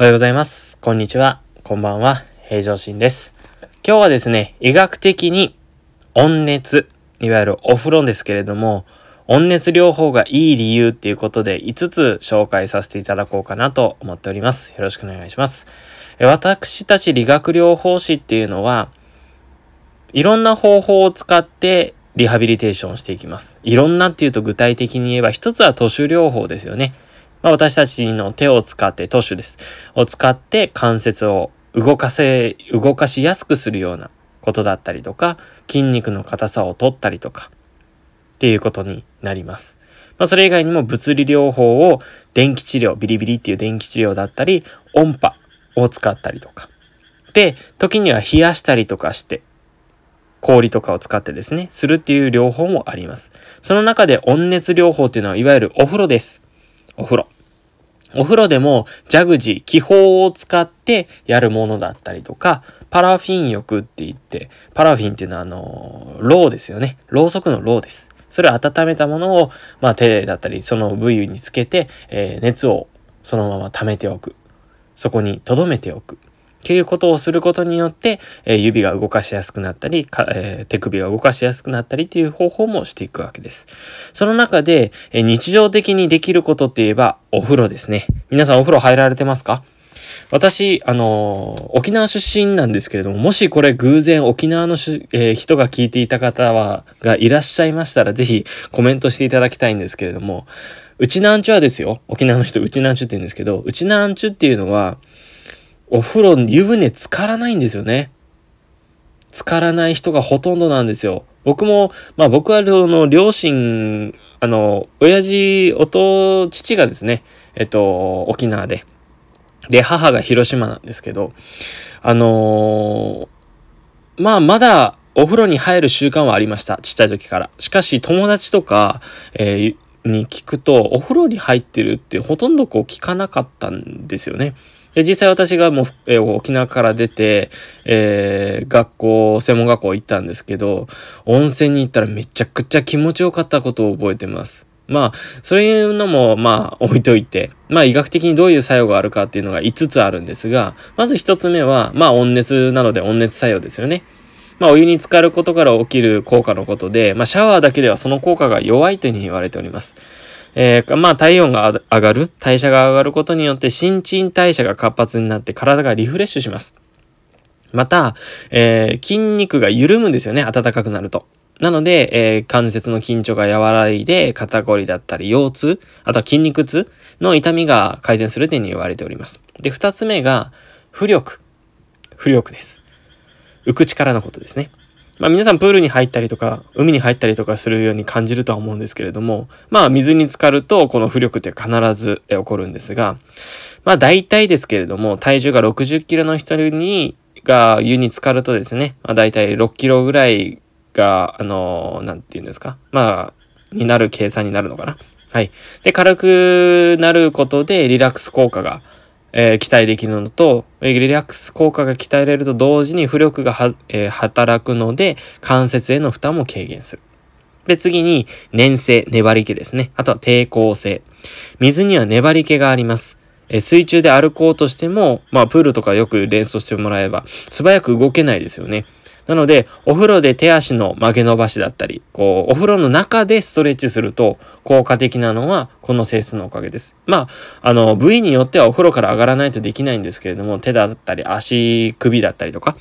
おはようございます。こんにちは。こんばんは。平常心です。今日はですね、医学的に温熱、いわゆるお風呂ですけれども、温熱療法がいい理由っていうことで5つ紹介させていただこうかなと思っております。よろしくお願いします。私たち理学療法士っていうのは、いろんな方法を使ってリハビリテーションしていきます。いろんなっていうと具体的に言えば、一つは都市療法ですよね。まあ、私たちの手を使って、都市です。を使って関節を動かせ、動かしやすくするようなことだったりとか、筋肉の硬さを取ったりとか、っていうことになります。まあ、それ以外にも物理療法を電気治療、ビリビリっていう電気治療だったり、音波を使ったりとか。で、時には冷やしたりとかして、氷とかを使ってですね、するっていう療法もあります。その中で温熱療法っていうのは、いわゆるお風呂です。お風呂。お風呂でもジャグジー、気泡を使ってやるものだったりとか、パラフィン浴って言って、パラフィンっていうのはあの、ろうですよね。ろうそくのろうです。それを温めたものを、まあ手だったり、その部位につけて、えー、熱をそのまま溜めておく。そこに留めておく。っていうことをすることによって、えー、指が動かしやすくなったり、えー、手首が動かしやすくなったりっていう方法もしていくわけです。その中で、えー、日常的にできることって言えば、お風呂ですね。皆さんお風呂入られてますか？私、あのー、沖縄出身なんですけれども、もしこれ偶然沖縄のし、えー、人が聞いていた方は、がいらっしゃいましたら、ぜひコメントしていただきたいんですけれども、うちなんちゅはですよ。沖縄の人、うちなんちゅって言うんですけど、うちなんちゅっていうのは、お風呂、湯船浸からないんですよね。浸からない人がほとんどなんですよ。僕も、まあ僕はあの、両親、あの、親父、弟、父がですね、えっと、沖縄で。で、母が広島なんですけど、あのー、まあまだお風呂に入る習慣はありました。ちっちゃい時から。しかし友達とか、えー、に聞くと、お風呂に入ってるってほとんどこう聞かなかったんですよね。で、実際私がもう、えー、沖縄から出て、えー、学校、専門学校行ったんですけど、温泉に行ったらめちゃくちゃ気持ちよかったことを覚えてます。まあ、そういうのも、まあ、置いといて、まあ、医学的にどういう作用があるかっていうのが5つあるんですが、まず1つ目は、まあ、温熱なので温熱作用ですよね。まあ、お湯に浸かることから起きる効果のことで、まあ、シャワーだけではその効果が弱いというふうに言われております。えー、まあ体温が上がる、代謝が上がることによって新陳代謝が活発になって体がリフレッシュします。また、えー、筋肉が緩むんですよね、暖かくなると。なので、えー、関節の緊張が和らいで、肩こりだったり、腰痛、あとは筋肉痛の痛みが改善するというふうに言われております。で、二つ目が、浮力。浮力です。浮く力のことですね。まあ皆さんプールに入ったりとか、海に入ったりとかするように感じるとは思うんですけれども、まあ水に浸かるとこの浮力って必ず起こるんですが、まあ大体ですけれども、体重が60キロの人に、が湯に浸かるとですね、まあ大体6キロぐらいが、あの、なんて言うんですか。まあ、になる計算になるのかな。はい。で、軽くなることでリラックス効果がえー、期待できるのと、リラックス効果が鍛えられると同時に浮力がは、えー、働くので、関節への負担も軽減する。で、次に、粘性、粘り気ですね。あとは抵抗性。水には粘り気があります。えー、水中で歩こうとしても、まあ、プールとかよく連想してもらえば、素早く動けないですよね。なので、お風呂で手足の曲げ伸ばしだったり、こう、お風呂の中でストレッチすると効果的なのはこの性質のおかげです。まあ、あの、部位によってはお風呂から上がらないとできないんですけれども、手だったり足、首だったりとか、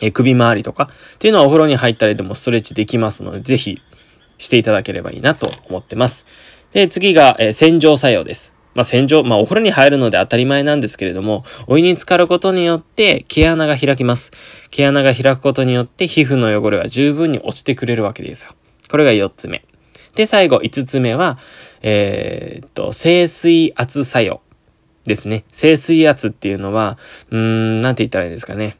え首周りとかっていうのはお風呂に入ったりでもストレッチできますので、ぜひしていただければいいなと思ってます。で、次が、え洗浄作用です。まあ、洗浄、まあ、お風呂に入るので当たり前なんですけれども、お湯に浸かることによって毛穴が開きます。毛穴が開くことによって皮膚の汚れが十分に落ちてくれるわけですよ。これが4つ目。で、最後5つ目は、えー、っと、清水圧作用ですね。清水圧っていうのは、うーん、なんて言ったらいいですかね。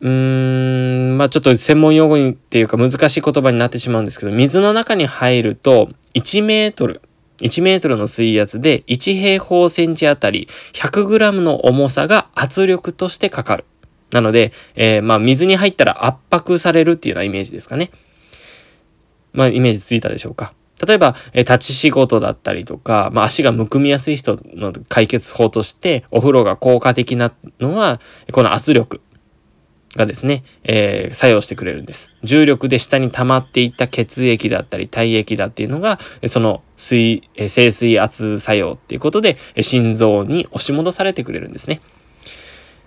うーん、まあちょっと専門用語にっていうか難しい言葉になってしまうんですけど、水の中に入ると1メートル、1メートルの水圧で1平方センチあたり100グラムの重さが圧力としてかかる。なので、えー、まあ水に入ったら圧迫されるっていうようなイメージですかね。まあイメージついたでしょうか。例えば、え立ち仕事だったりとか、まあ、足がむくみやすい人の解決法として、お風呂が効果的なのは、この圧力がですね、えー、作用してくれるんです。重力で下に溜まっていった血液だったり体液だっていうのが、その水、え静水圧作用っていうことで、心臓に押し戻されてくれるんですね。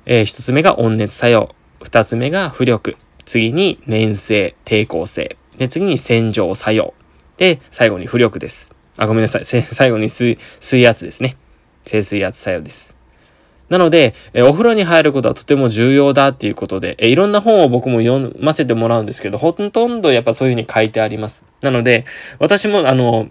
えー、一つ目が温熱作用。二つ目が浮力。次に粘性、抵抗性。で、次に洗浄作用。で、最後に浮力です。あ、ごめんなさい。最後に水、水圧ですね。静水圧作用です。なので、えお風呂に入ることはとても重要だっていうことで、えいろんな本を僕も読ませてもらうんですけど、ほとんどやっぱそういうふうに書いてあります。なので、私もあの、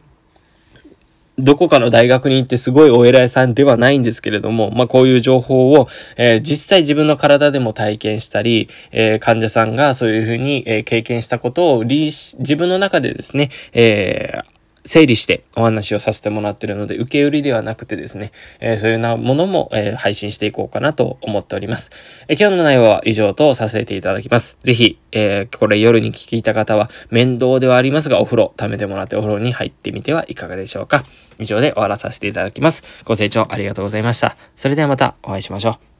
どこかの大学に行ってすごいお偉いさんではないんですけれども、まあこういう情報を、えー、実際自分の体でも体験したり、えー、患者さんがそういうふうに、えー、経験したことを自分の中でですね、え整理してお話をさせてもらってるので、受け売りではなくてですね、えー、そういうようなものも、えー、配信していこうかなと思っております。えー、今日の内容は以上とさせていただきます。ぜひ、えこれ夜に聞いた方は面倒ではありますが、お風呂、貯めてもらってお風呂に入ってみてはいかがでしょうか。以上で終わらさせていただきます。ご清聴ありがとうございました。それではまたお会いしましょう。